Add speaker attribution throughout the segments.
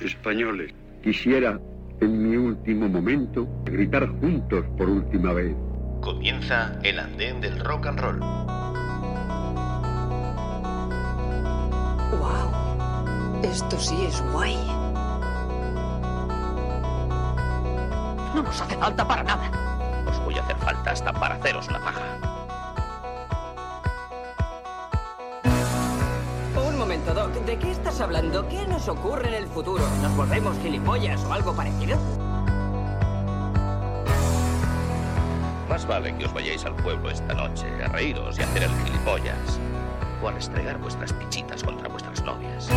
Speaker 1: Españoles, quisiera en mi último momento gritar juntos por última vez.
Speaker 2: Comienza el andén del rock and roll.
Speaker 3: ¡Wow! Esto sí es guay.
Speaker 4: No nos hace falta para nada. Os voy a hacer falta hasta para haceros la paja.
Speaker 5: Un momento, Doc. ¿De qué estás hablando? ¿Qué nos ocurre en el futuro? ¿Nos volvemos gilipollas o algo parecido?
Speaker 4: Más vale que os vayáis al pueblo esta noche a reíros y a hacer el gilipollas. O a restregar vuestras pichitas contra vuestras novias.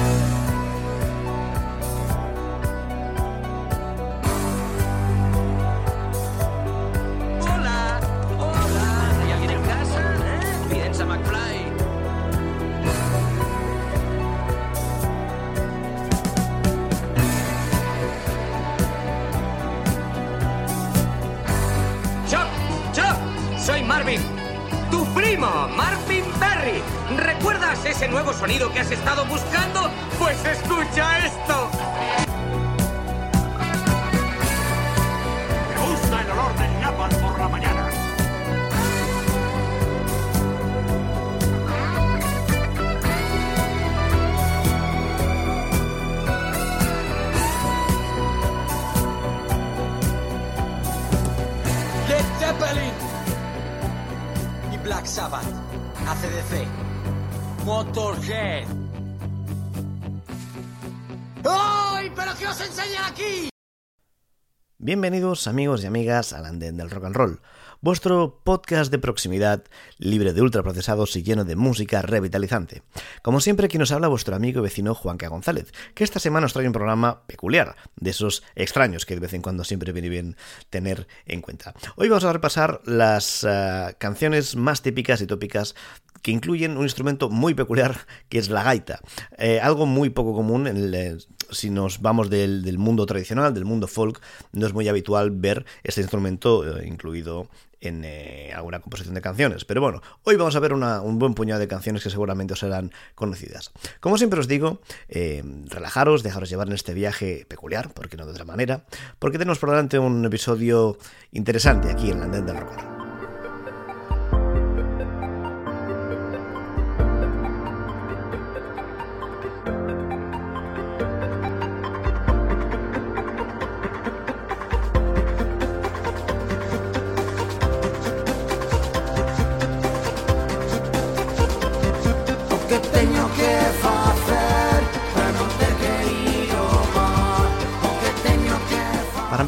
Speaker 6: Motorhead. ¡Ay, pero qué os enseñan aquí!
Speaker 7: Bienvenidos amigos y amigas al Andén del Rock and Roll, vuestro podcast de proximidad libre de ultraprocesados y lleno de música revitalizante. Como siempre, aquí nos habla vuestro amigo y vecino Juanca González, que esta semana os trae un programa peculiar, de esos extraños que de vez en cuando siempre viene bien tener en cuenta. Hoy vamos a repasar las eh, canciones más típicas y tópicas que incluyen un instrumento muy peculiar que es la gaita, Eh, algo muy poco común eh, si nos vamos del, mundo tradicional, del mundo folk, no es muy habitual ver este instrumento eh, incluido en alguna composición de canciones. Pero bueno, hoy vamos a ver un buen puñado de canciones que seguramente os serán conocidas. Como siempre os digo, relajaros, dejaros llevar en este viaje peculiar, porque no de otra manera, porque tenemos por delante un episodio interesante aquí en la Andén del Rock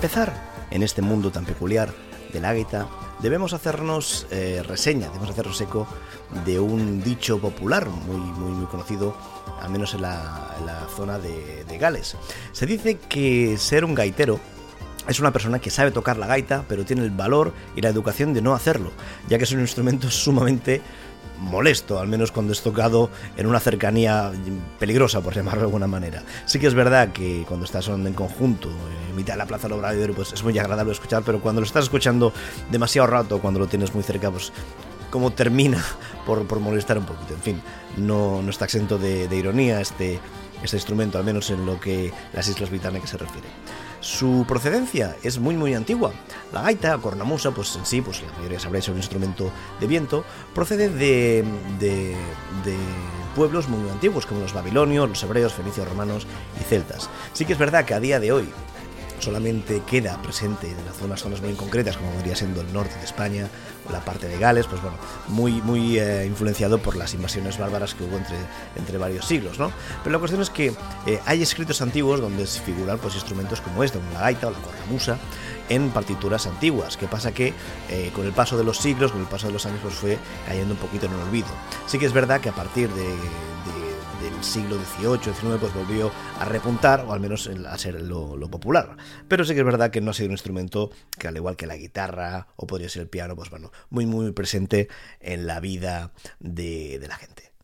Speaker 7: empezar, en este mundo tan peculiar de la gaita, debemos hacernos eh, reseña, debemos hacernos eco de un dicho popular muy, muy, muy conocido, al menos en la, zona de, de Gales. Se dice que ser un gaitero es una persona que sabe tocar la gaita, pero tiene el valor y la educación de no hacerlo, ya que es un instrumento sumamente molesto, al menos cuando es tocado en una cercanía peligrosa, por llamarlo de alguna manera. Sí que es verdad que cuando estás sonando en conjunto, en mitad de la plaza del Obradoiro, pues es muy agradable escuchar, pero cuando lo estás escuchando demasiado rato, cuando lo tienes muy cerca, pues como termina por, por molestar un poquito. En fin, no, no está exento de, de ironía este, este instrumento, al menos en lo que las Islas Británicas se refiere. Su procedencia es muy muy antigua. La gaita, cornamusa, pues en sí, pues la mayoría sabréis, es un instrumento de viento, procede de, de, de pueblos muy antiguos, como los babilonios, los hebreos, fenicios, romanos y celtas. Sí que es verdad que a día de hoy solamente queda presente en las zonas, zonas muy concretas, como vendría siendo el norte de España la parte de Gales, pues bueno, muy, muy eh, influenciado por las invasiones bárbaras que hubo entre, entre varios siglos, ¿no? Pero la cuestión es que eh, hay escritos antiguos donde se figuran pues, instrumentos como este, como la gaita o la cornamusa, en partituras antiguas. ¿Qué pasa? Que eh, con el paso de los siglos, con el paso de los años, pues fue cayendo un poquito en el olvido. Sí que es verdad que a partir de, de siglo XVIII, XIX, pues volvió a repuntar, o al menos a ser lo, popular. Pero sí que es verdad que no ha sido un instrumento que, al igual que la guitarra, o podría ser el piano, pues bueno, muy, muy presente en la vida de la gente.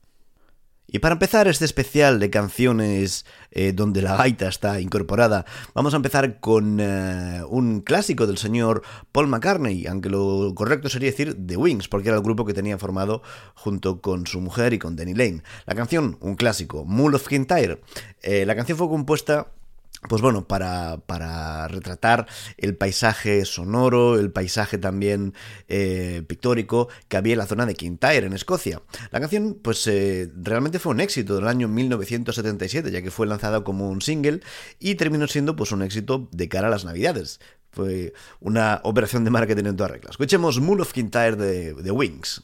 Speaker 8: Y para empezar este especial de canciones eh, donde la gaita está incorporada, vamos a empezar con eh, un clásico del señor Paul McCartney, aunque lo correcto sería decir The Wings, porque era el grupo que tenía formado junto con su mujer y con Danny Lane. La canción, un clásico, Mull of Kintyre. Eh, la canción fue compuesta pues bueno, para, para, retratar el paisaje sonoro, el paisaje también eh, pictórico que había en la zona de Kintyre, en Escocia. La canción, pues eh, realmente fue un éxito del año 1977, ya que fue lanzada como un single y terminó siendo pues un éxito de cara a las navidades. Fue una operación de marketing en toda regla. Escuchemos Moon of Kintyre de, de Wings.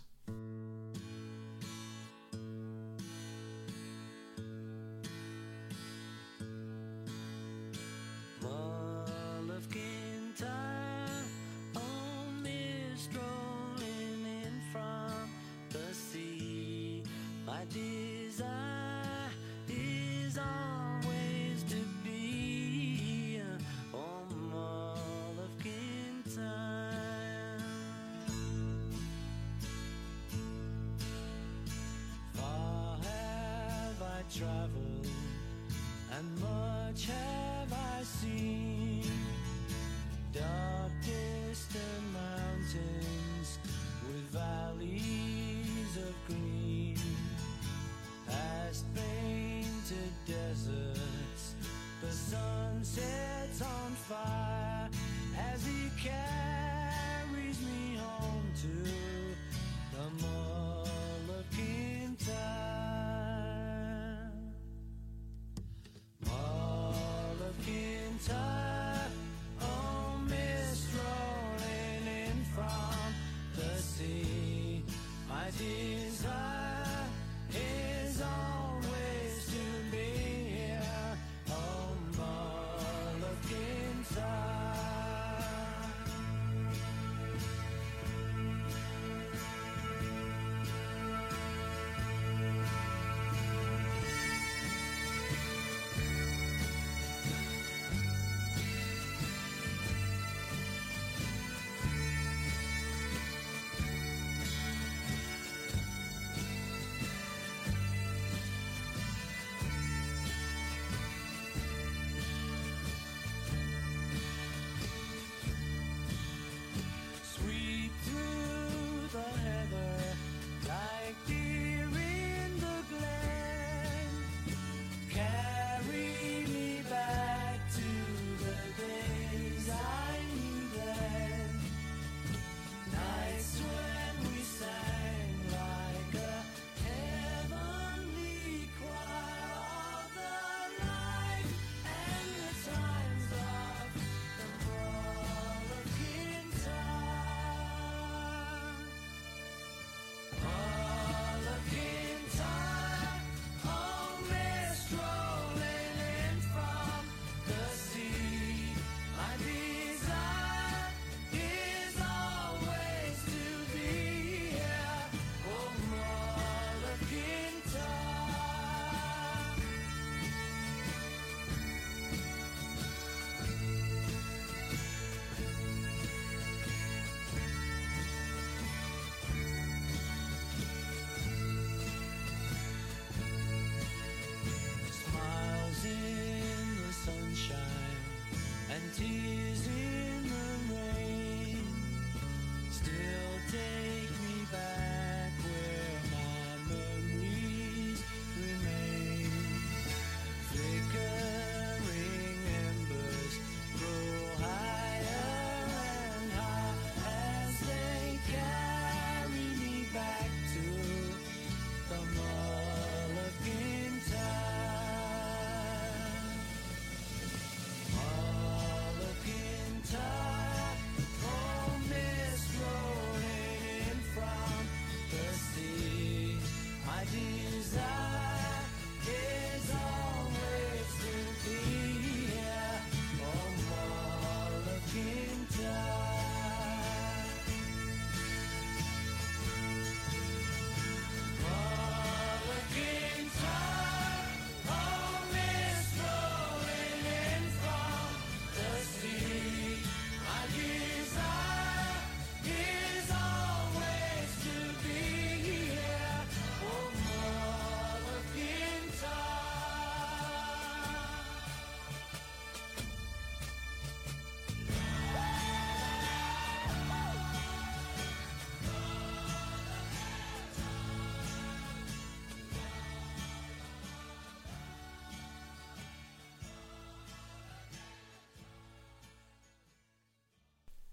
Speaker 8: traveled and much have I seen. Dark distant mountains.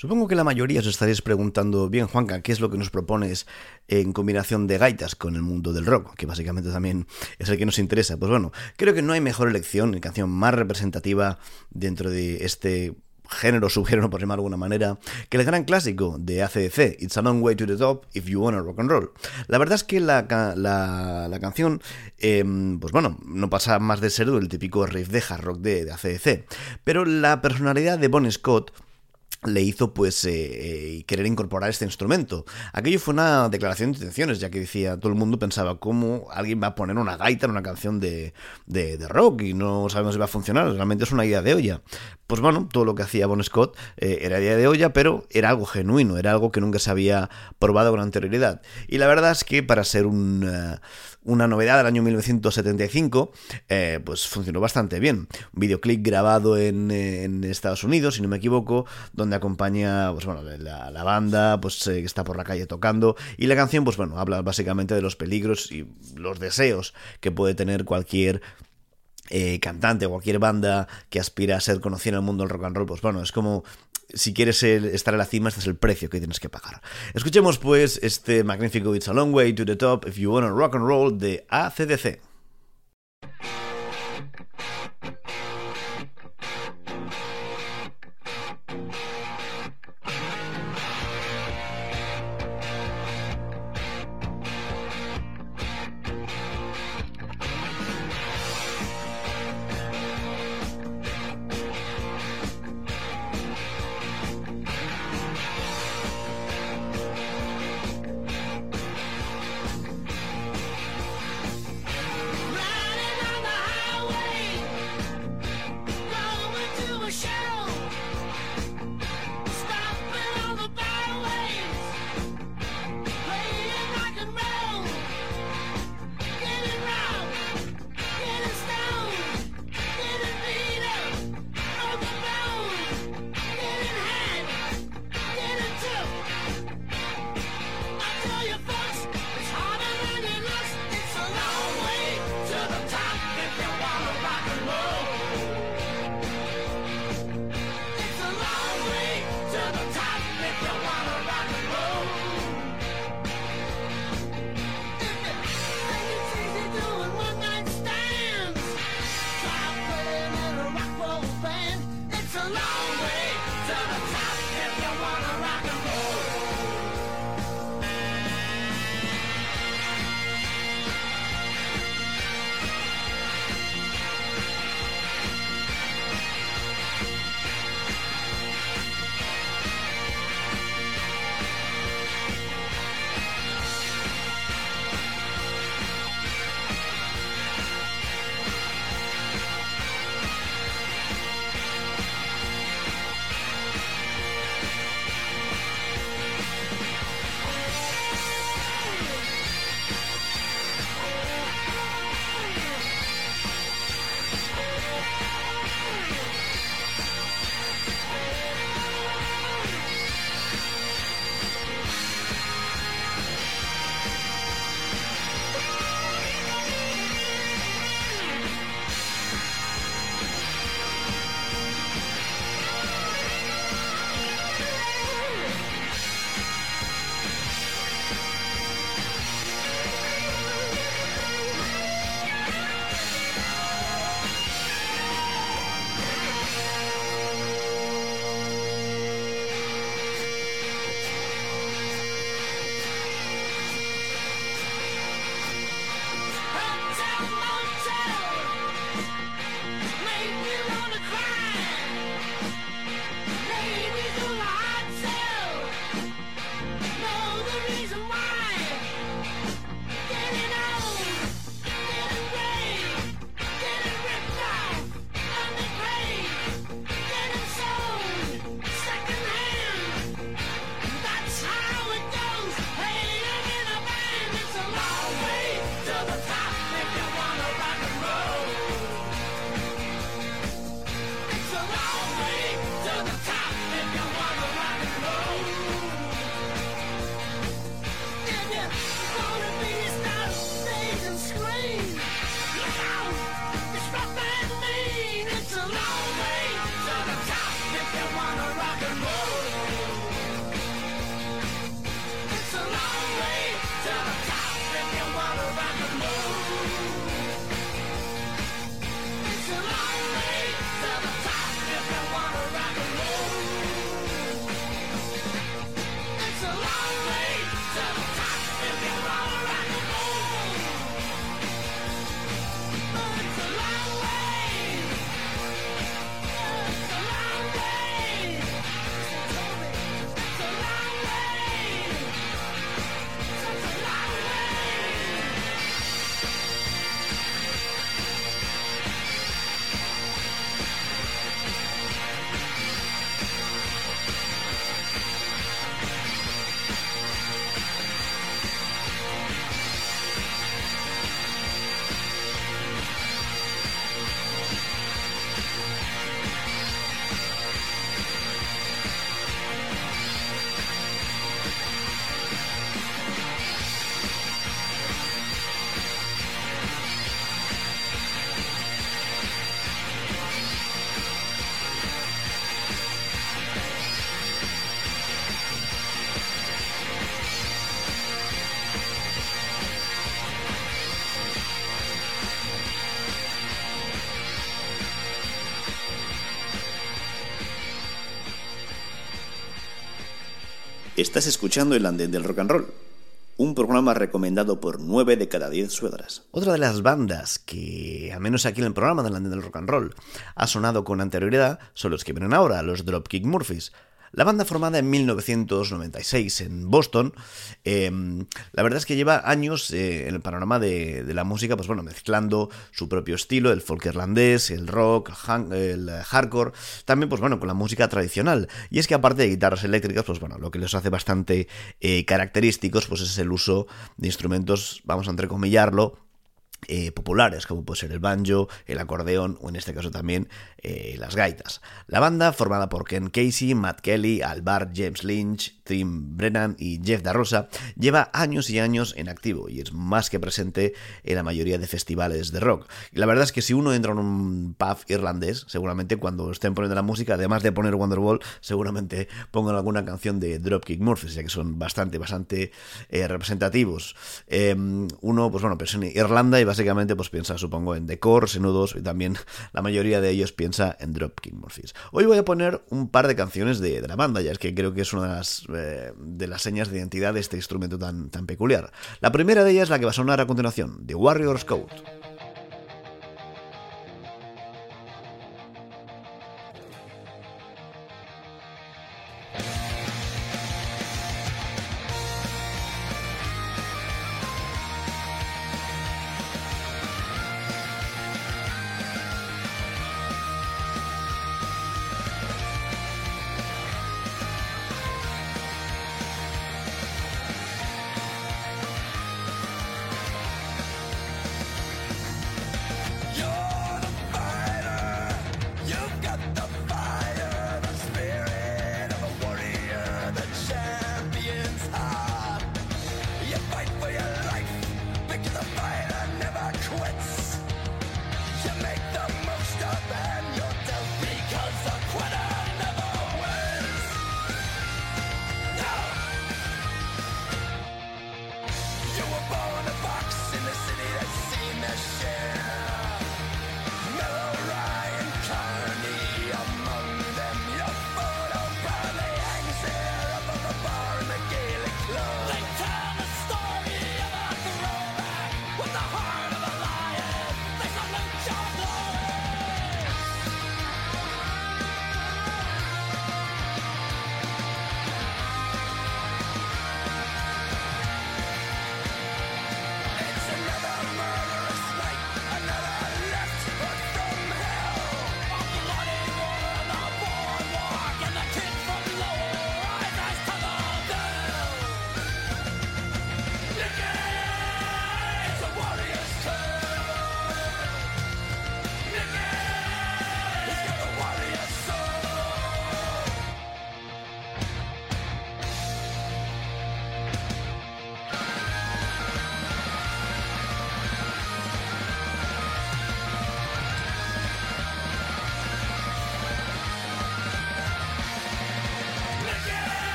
Speaker 7: Supongo que la mayoría os estaréis preguntando, bien Juanca, ¿qué es lo que nos propones en combinación de gaitas con el mundo del rock? Que básicamente también es el que nos interesa. Pues bueno, creo que no hay mejor elección, canción más representativa dentro de este género, subgénero, por llamarlo de alguna manera, que el gran clásico de ACDC, It's a Long Way to the Top If You Wanna Rock and Roll. La verdad es que la, la, canción, em, pues bueno, no pasa más de ser el típico riff de hard rock de, de ACDC, pero la personalidad de Bon Scott le hizo pues eh, eh, querer incorporar este instrumento. Aquello fue una declaración de intenciones, ya que decía, todo el mundo pensaba cómo alguien va a poner una gaita en una canción de, de, rock y no sabemos si va a funcionar, realmente es una idea de olla. Pues bueno, todo lo que hacía Bon Scott eh, era idea de olla, pero era algo genuino, era algo que nunca se había probado con anterioridad. Y la verdad es que para ser un, una novedad del año 1975, eh, pues funcionó bastante bien. Un videoclip grabado en, Estados Unidos, si no me equivoco, donde acompaña pues bueno, la, banda pues, eh, que está por la calle tocando. Y la canción, pues bueno, habla básicamente de los peligros y los deseos que puede tener cualquier eh, cantante, cualquier banda que aspira a ser conocida en el mundo del rock and roll, pues bueno, es como si quieres estar en la cima, este es el precio que tienes que pagar. Escuchemos pues este magnífico It's a Long Way to the Top If You Wanna Rock and Roll de ACDC. Estás escuchando el andén del rock and roll, un programa recomendado por 9 de cada 10 suegras. Otra de las bandas que, al menos aquí en el programa del andén del rock and roll, ha sonado con anterioridad son los que vienen ahora, los Dropkick Murphys. La banda formada en 1996 en Boston, em, la verdad es que lleva años eh, en el panorama de, la música, pues bueno, mezclando su propio estilo, el folk irlandés, el rock, el, hardcore, también pues bueno, con la música tradicional. Y es que aparte de guitarras eléctricas, pues bueno, lo que les hace bastante eh, característicos, pues es el uso de instrumentos, vamos a entrecomillarlo, eh, populares, como puede ser el banjo, el acordeón o en este caso también eh, las gaitas. La banda, formada por Ken Casey, Matt Kelly, Alvar, James Lynch, Brennan y Jeff DaRosa, lleva años y años en activo y es más que presente en la mayoría de festivales de rock. La verdad es que si uno entra en un pub irlandés, seguramente cuando estén poniendo la música, además de poner Wonderwall, seguramente pongan alguna canción de Dropkick Murphys, ya que son bastante, bastante eh, representativos. Em, uno, pues bueno, piensa en Irlanda y básicamente pues piensa, supongo, en The Corrs, Nudos y también la mayoría de ellos piensa en Dropkick Murphys. Hoy voy a poner un par de canciones de, de la banda, ya es que creo que es una de las de, las señas de identidad de este instrumento tan, tan peculiar. La primera de ellas es la que va a sonar a continuación, The Warrior's Code.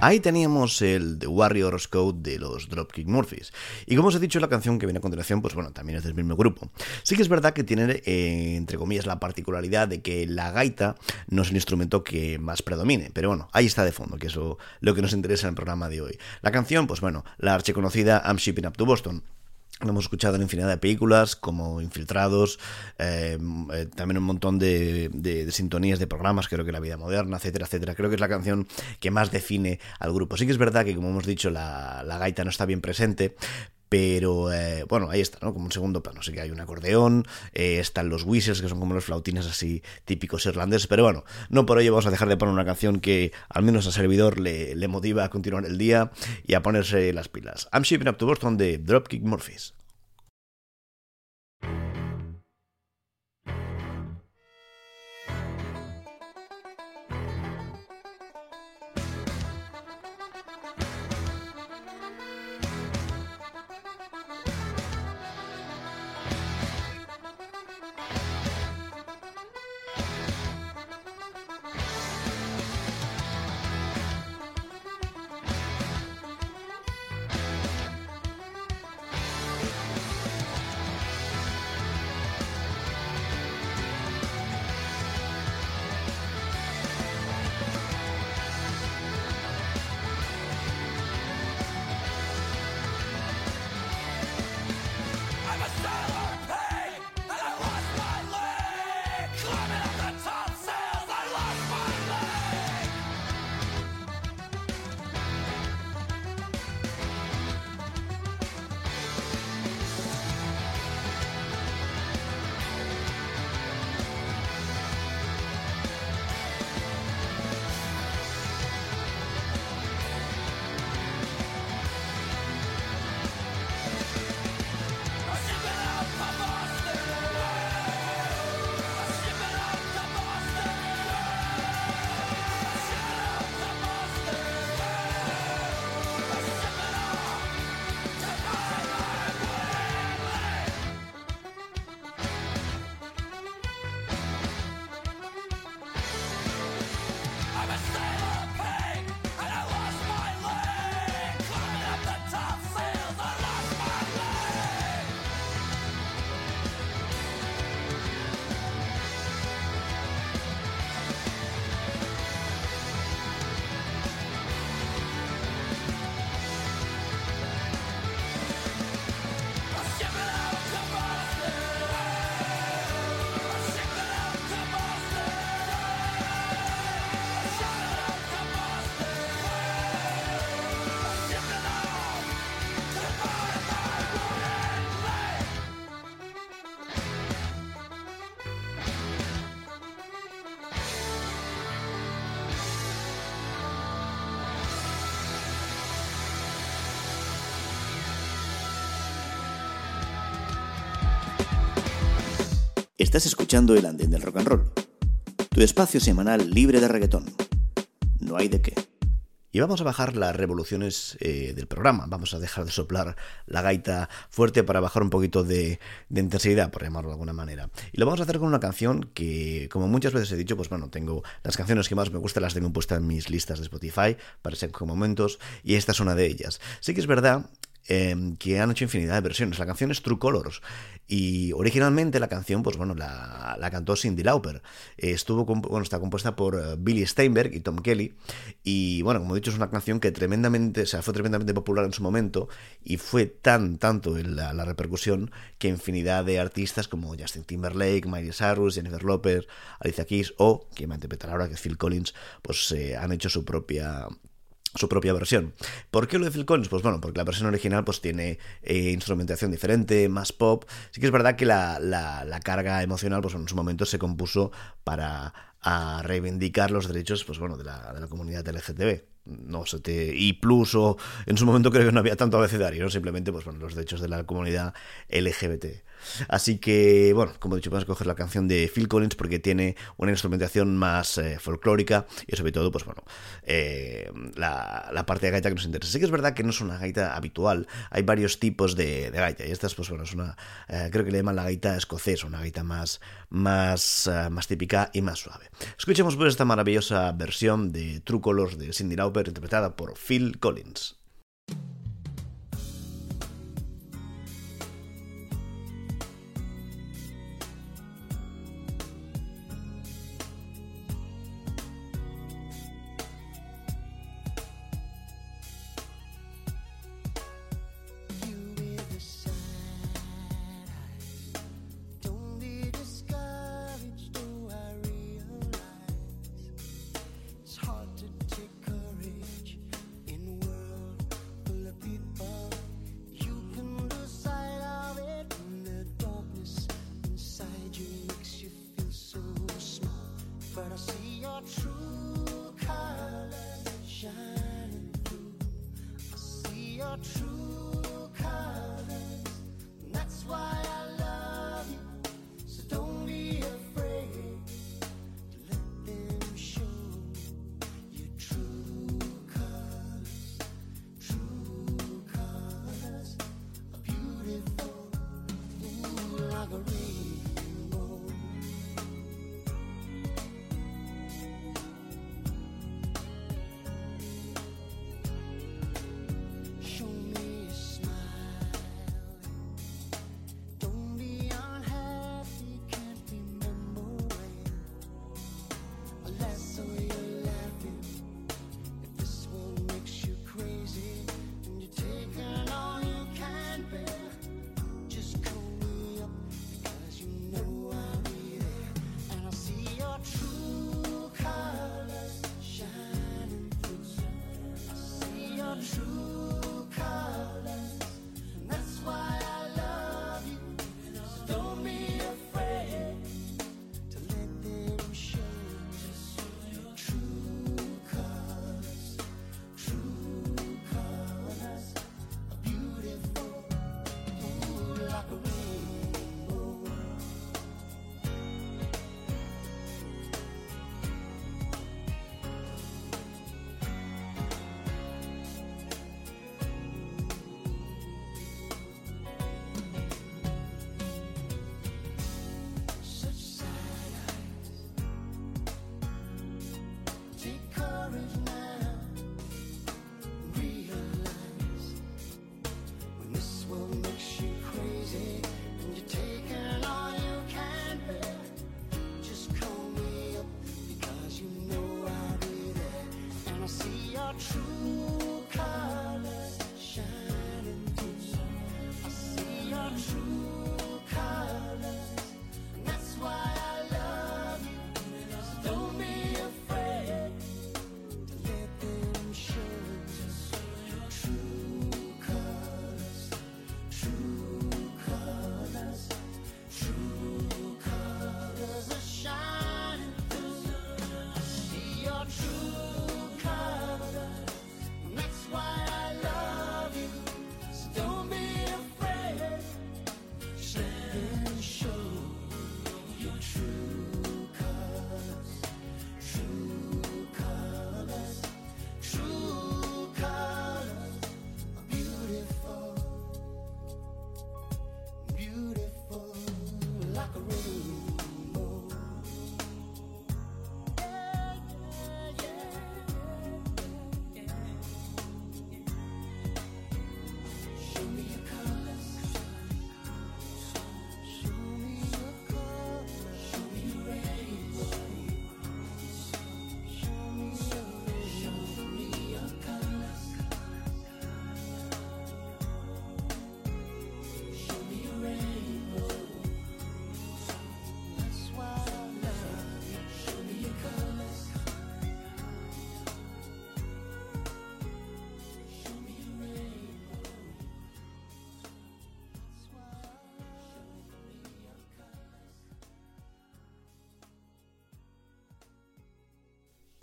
Speaker 7: Ahí teníamos el The Warrior's Code de los Dropkick Murphys. Y como os he dicho, la canción que viene a continuación, pues bueno, también es del mismo grupo. Sí que es verdad que tiene, eh, entre comillas, la particularidad de que la gaita no es el instrumento que más predomine. Pero bueno, ahí está de fondo, que es lo, que nos interesa en el programa de hoy. La canción, pues bueno, la archiconocida I'm Shipping Up to Boston. Lo hemos escuchado en infinidad de películas, como Infiltrados, eh, eh, también un montón de, sintonías de programas, creo que La Vida Moderna, etcétera, etcétera. Creo que es la canción que más define al grupo. Sí que es verdad que, como hemos dicho, la, la gaita no está bien presente, pero eh, bueno, ahí está, ¿no? Como un segundo plano. Sí que hay un acordeón, eh, están los whistles, que son como los flautines así típicos irlandeses, pero bueno, no por ello vamos a dejar de poner una canción que al menos a servidor le, le motiva a continuar el día y a ponerse las pilas. I'm Shipping Up to Boston de Dropkick Murphys. Estás escuchando el andén del rock and roll, tu espacio semanal libre de reggaetón. No hay de qué. Y vamos a bajar las revoluciones eh, del programa. Vamos a dejar de soplar la gaita fuerte para bajar un poquito de, intensidad, por llamarlo de alguna manera. Y lo vamos a hacer con una canción que, como muchas veces he dicho, pues bueno, tengo las canciones que más me gustan, las tengo puestas en mis listas de Spotify para ser momentos, y esta es una de ellas. Sí que es verdad eh, que han hecho infinidad de versiones. La canción es True Colors y originalmente la canción, pues bueno, la, la cantó Cindy Lauper. estuvo, bueno, está compuesta por uh, Billy Steinberg y Tom Kelly y bueno, como he dicho, es una canción que tremendamente, o sea, fue tremendamente popular en su momento y fue tan, tanto la, la repercusión que infinidad de artistas como Justin Timberlake, Miley Cyrus, Jennifer Lopez, Alicia Keys o, quien va a interpretar ahora, que es Phil Collins, pues eh, han hecho su propia su propia versión. ¿Por qué lo de Phil Collins? Pues bueno, porque la versión original pues tiene eh, instrumentación diferente, más pop. Sí que es verdad que la, la, carga emocional pues en su momento se compuso para a reivindicar los derechos pues bueno de la, de la comunidad LGTB no sé, y plus o en su momento creo que no había tanto abecedario, ¿no? simplemente pues bueno, los derechos de la comunidad LGBT. Así que, bueno, como he dicho, vamos a coger la canción de Phil Collins porque tiene una instrumentación más eh, folclórica y sobre todo, pues bueno, eh, la, parte de gaita que nos interesa. Sí que es verdad que no es una gaita habitual, hay varios tipos de, gaita y esta, pues bueno, es una, eh, creo que le llaman la gaita escocesa, una gaita más, más, uh, más típica y más suave. Escuchemos pues esta maravillosa versión de True Colors de Cindy Lauper interpretada por Phil Collins.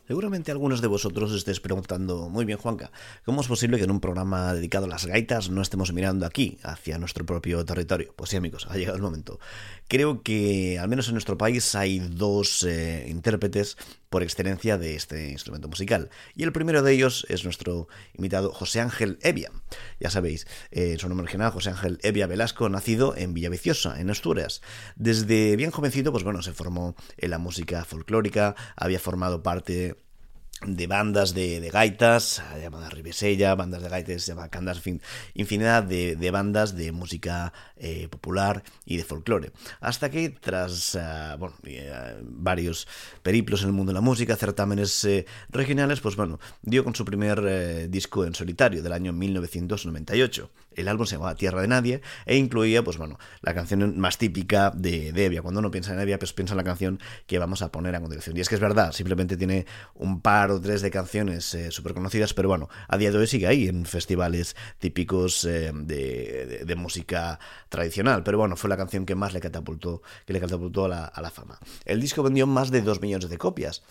Speaker 7: Seguramente algunos de vosotros estéis preguntando, muy bien Juanca, ¿cómo es posible que en un programa dedicado a las gaitas no estemos mirando aquí, hacia nuestro propio territorio? Pues sí amigos, ha llegado el momento. Creo que al menos en nuestro país hay dos eh, intérpretes por excelencia de este instrumento musical. Y el primero de ellos es nuestro invitado José Ángel Evia. Ya sabéis, eh, su nombre original, José Ángel Evia Velasco, nacido en Villaviciosa, en Asturias. Desde bien jovencito, pues bueno, se formó en la música folclórica, había formado parte de bandas de, gaitas, llamada Ribesella, bandas de gaitas, llamadas infinidad de, bandas de música eh, popular y de folclore. Hasta que tras eh, varios periplos en el mundo de la música, certámenes regionales, pues bueno, dio con su primer disco en solitario del año 1998. El álbum se llamaba Tierra de Nadie e incluía, pues bueno, la canción más típica de, de Evia. Cuando uno piensa en Evia, pues piensa en la canción que vamos a poner a continuación. Y es que es verdad, simplemente tiene un par o tres de canciones eh, súper conocidas, pero bueno, a día de hoy sigue ahí en festivales típicos eh, de, música tradicional. Pero bueno, fue la canción que más le catapultó, que le catapultó a la, fama. El disco vendió más de dos millones de copias.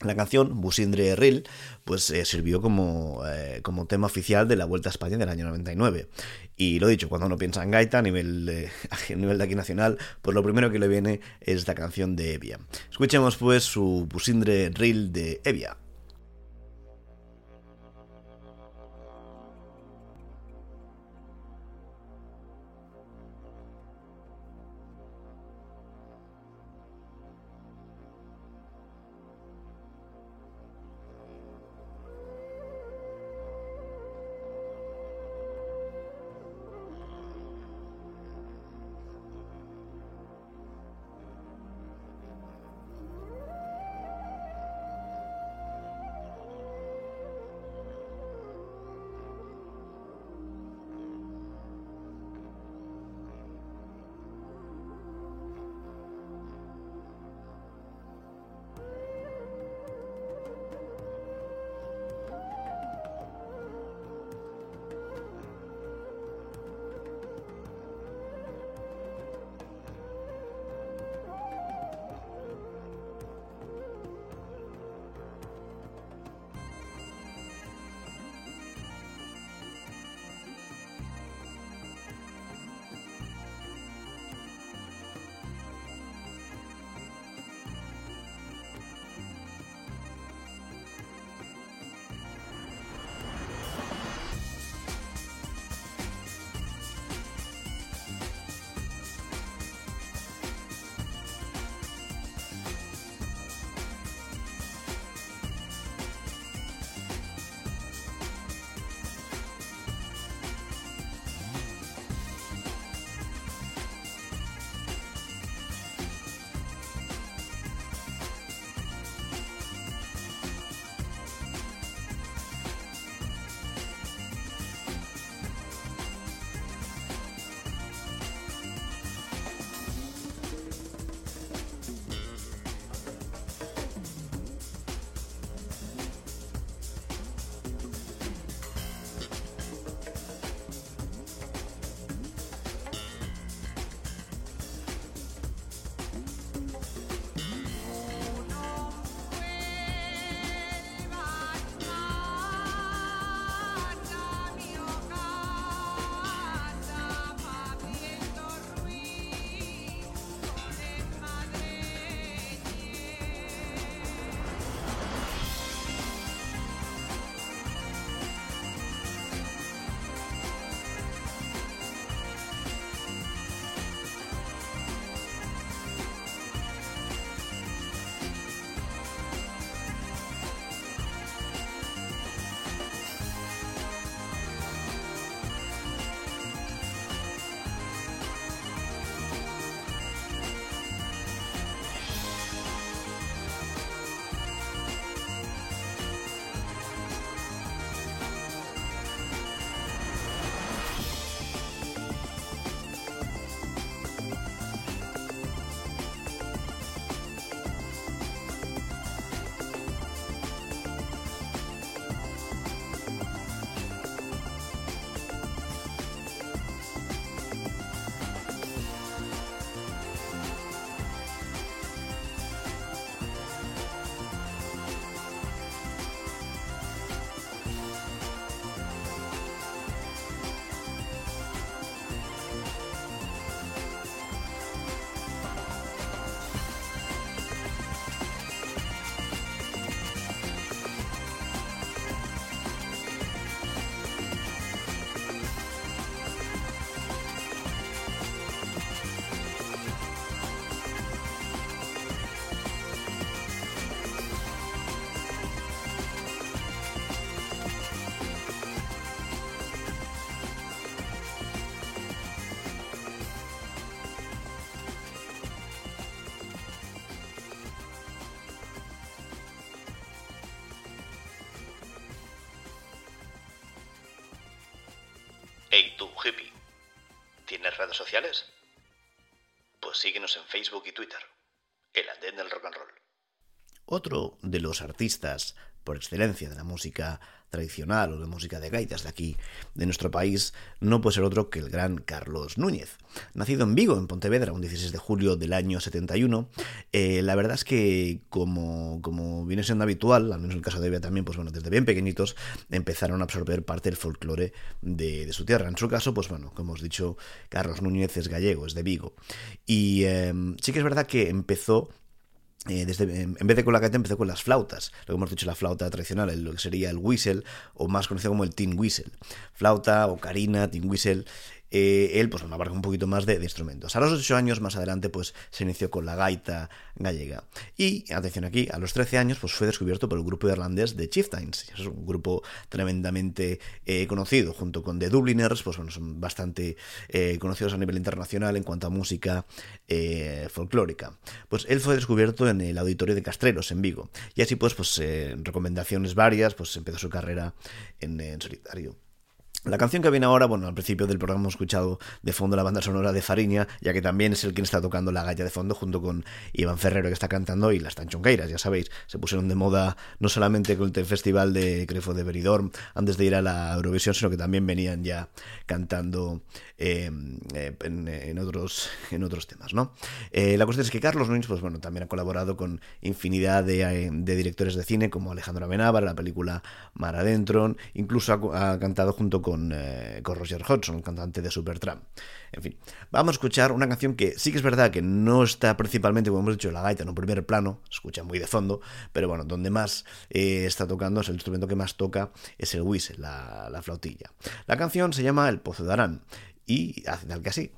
Speaker 7: La canción Busindre Ril pues eh, sirvió como, eh, como tema oficial de la Vuelta a España del año 99. Y lo dicho, cuando uno piensa en gaita a nivel, a nivel de aquí nacional, pues lo primero que le viene es la canción de Evia. Escuchemos pues su Busindre Ril de Evia.
Speaker 4: Tú, hippie, ¿tienes redes sociales? Pues síguenos en Facebook y Twitter. El andén del rock and roll.
Speaker 7: Otro de los artistas por excelencia de la música tradicional o de música de gaitas de aquí, de nuestro país, no puede ser otro que el gran Carlos Núñez. Nacido en Vigo, en Pontevedra, un 16 de julio del año 71, eh, la verdad es que como, como viene siendo habitual, al menos en el caso de Evia también, pues bueno, desde bien pequeñitos empezaron a absorber parte del folclore de, su tierra. En su caso, pues bueno, como os he dicho, Carlos Núñez es gallego, es de Vigo. Y eh, sí que es verdad que empezó eh, desde, en vez de con la gaita empezó con las flautas, lo que hemos dicho la flauta tradicional, lo que sería el whistle, o más conocido como el tin whistle. Flauta, ocarina, tin whistle, eh, él pues abarca un poquito más de, instrumentos. A los 8 años más adelante pues se inició con la gaita gallega. Y, atención aquí, a los 13 años pues fue descubierto por el grupo irlandés de Chieftains. Es un grupo tremendamente eh, conocido, junto con The Dubliners, pues bueno, son bastante eh, conocidos a nivel internacional en cuanto a música folclórica. Pues él fue descubierto en el auditorio de Castreros, en Vigo. Y así pues, pues recomendaciones varias, pues empezó su carrera en solitario. La canción que viene ahora, bueno, al principio del programa hemos escuchado de fondo la banda sonora de Fariña, ya que también es el quien está tocando la galla de fondo junto con Iván Ferrero que está cantando y las tanchonqueiras, ya sabéis, se pusieron de moda no solamente con el festival de Crefo de Benidorm antes de ir a la Eurovisión, sino que también venían ya cantando eh, en, en, otros, en otros temas, ¿no? Eh, la cuestión es que Carlos Núñez, pues bueno, también ha colaborado con infinidad de, de directores de cine como Alejandro Amenábar, la película Mar Adentro, incluso ha, ha cantado junto con con, eh, con Roger Hodgson, cantante de Supertramp. En fin, vamos a escuchar una canción que sí que es verdad que no está principalmente, como hemos dicho, la gaita en un primer plano, escucha muy de fondo, pero bueno, donde más eh, está tocando, es el instrumento que más toca, es el whistle, la, la flautilla. La canción se llama El Pozo de Arán y hace tal que así.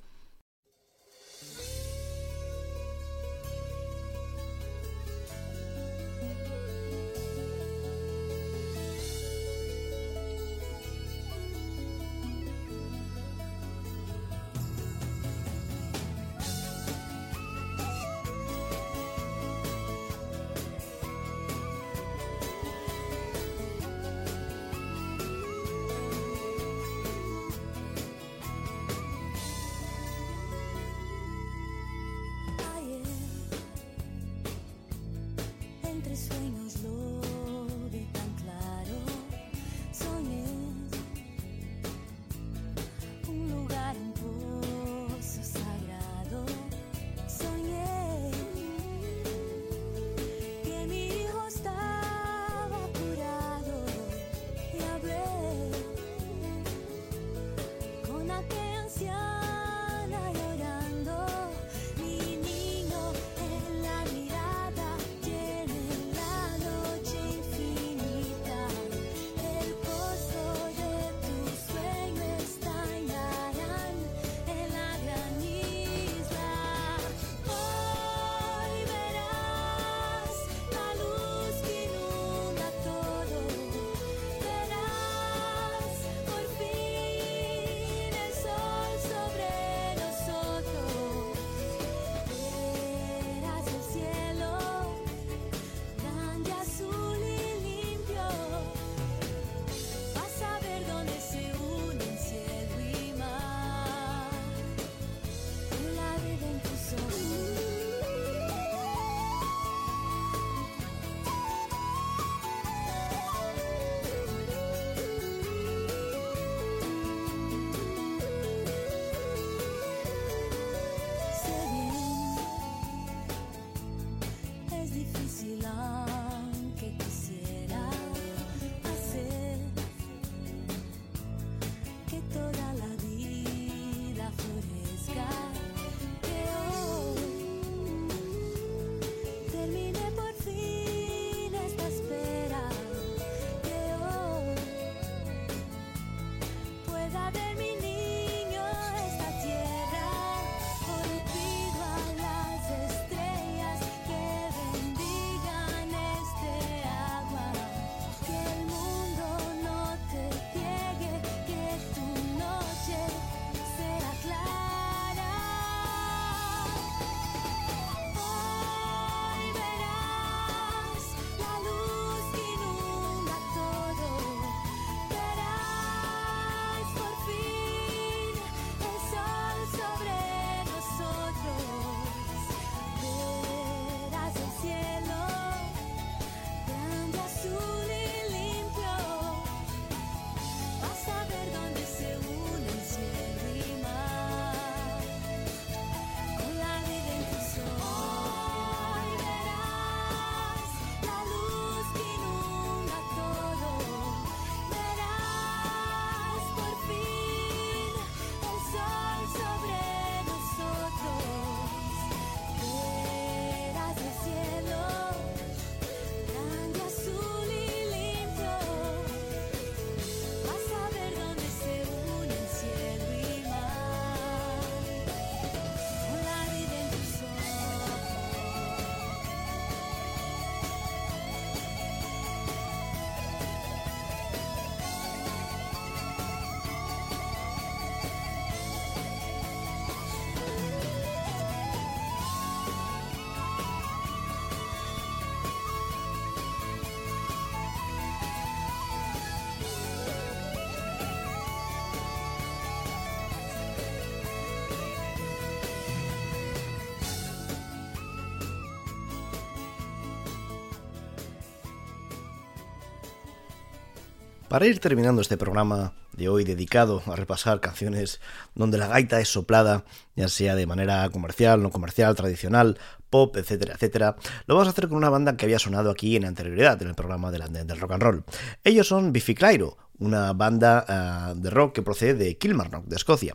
Speaker 7: Para ir terminando este programa de hoy dedicado a repasar canciones donde la gaita es soplada, ya sea de manera comercial, no comercial, tradicional, pop, etcétera, etcétera, lo vamos a hacer con una banda que había sonado aquí en anterioridad en el programa del, del rock and roll. Ellos son Biffy Clyro, una banda uh, de rock que procede de Kilmarnock, de Escocia.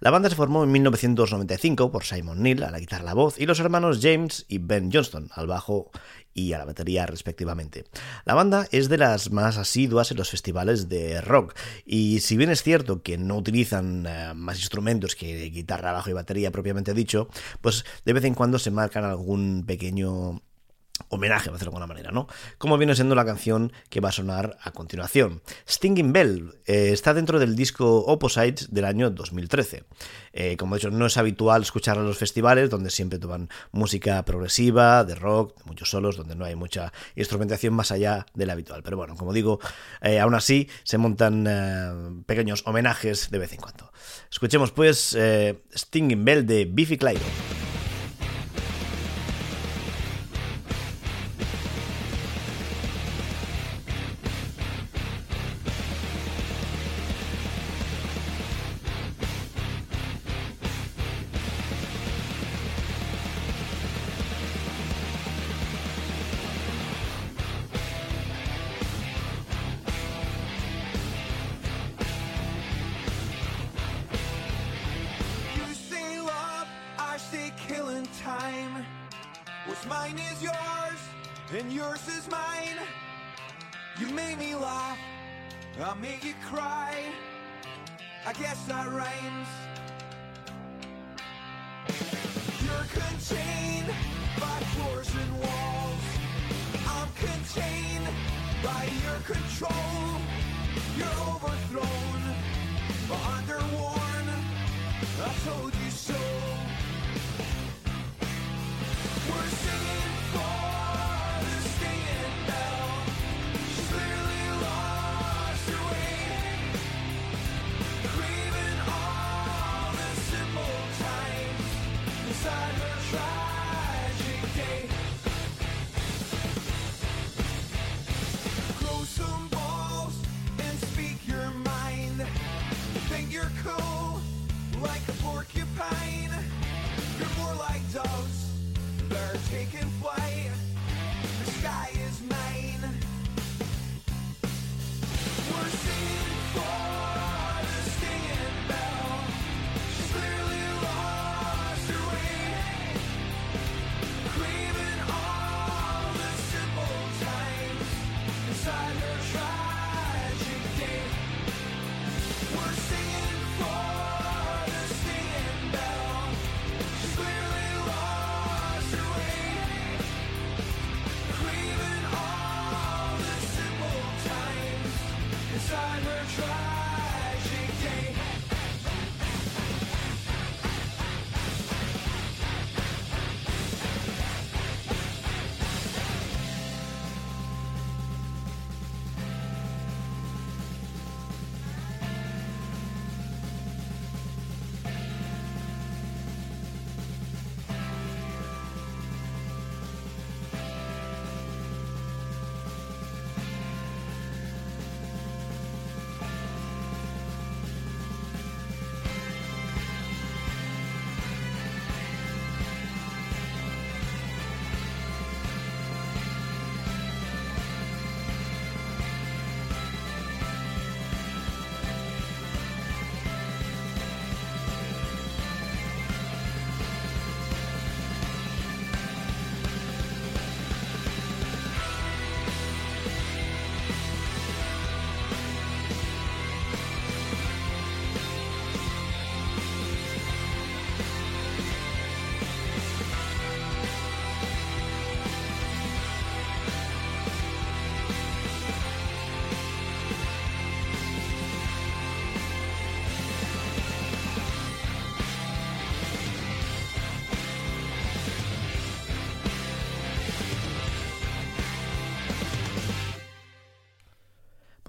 Speaker 7: La banda se formó en 1995 por Simon Neil a la guitarra y la voz y los hermanos James y Ben Johnston al bajo y a la batería respectivamente. La banda es de las más asiduas en los festivales de rock y si bien es cierto que no utilizan uh, más instrumentos que guitarra, bajo y batería propiamente dicho, pues de vez en cuando se marcan algún pequeño homenaje, por decirlo de alguna manera, ¿no? Como viene siendo la canción que va a sonar a continuación. Stinging Bell eh, está dentro del disco Opposites del año 2013. Eh, como he dicho, no es habitual escuchar a los festivales donde siempre toman música progresiva, de rock, de muchos solos, donde no hay mucha instrumentación más allá de la habitual. Pero bueno, como digo, eh, aún así se montan pequeños homenajes de vez en cuando. Escuchemos pues Stinging Bell de Biffy Clyro.
Speaker 6: You're cool like a porcupine. You're more like doves that are taking flight. The sky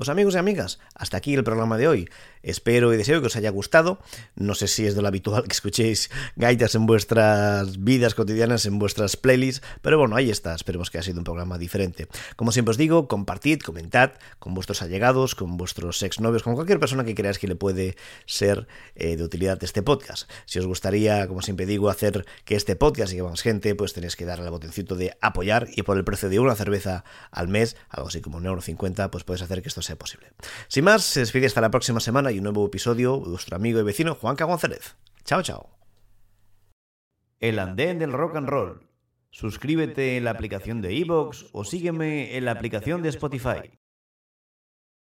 Speaker 7: Amigos y amigas, hasta aquí el programa de hoy. Espero y deseo que os haya gustado. No sé si es de lo habitual que escuchéis gaitas en vuestras vidas cotidianas, en vuestras playlists, pero bueno, ahí está. Esperemos que haya sido un programa diferente. Como siempre os digo, compartid, comentad con vuestros allegados, con vuestros exnovios, con cualquier persona que creáis que le puede ser eh, de utilidad este podcast. Si os gustaría, como siempre digo, hacer que este podcast llegue más gente, pues tenéis que darle al botoncito de apoyar y por el precio de una cerveza al mes, algo así como un euro cincuenta, pues puedes hacer que esto sea posible. Sin más, se despide hasta la próxima semana y un nuevo episodio de vuestro amigo y vecino Juanca González. Chao, chao.
Speaker 9: El andén del rock and roll. Suscríbete en la aplicación de iVoox o sígueme en la aplicación de Spotify.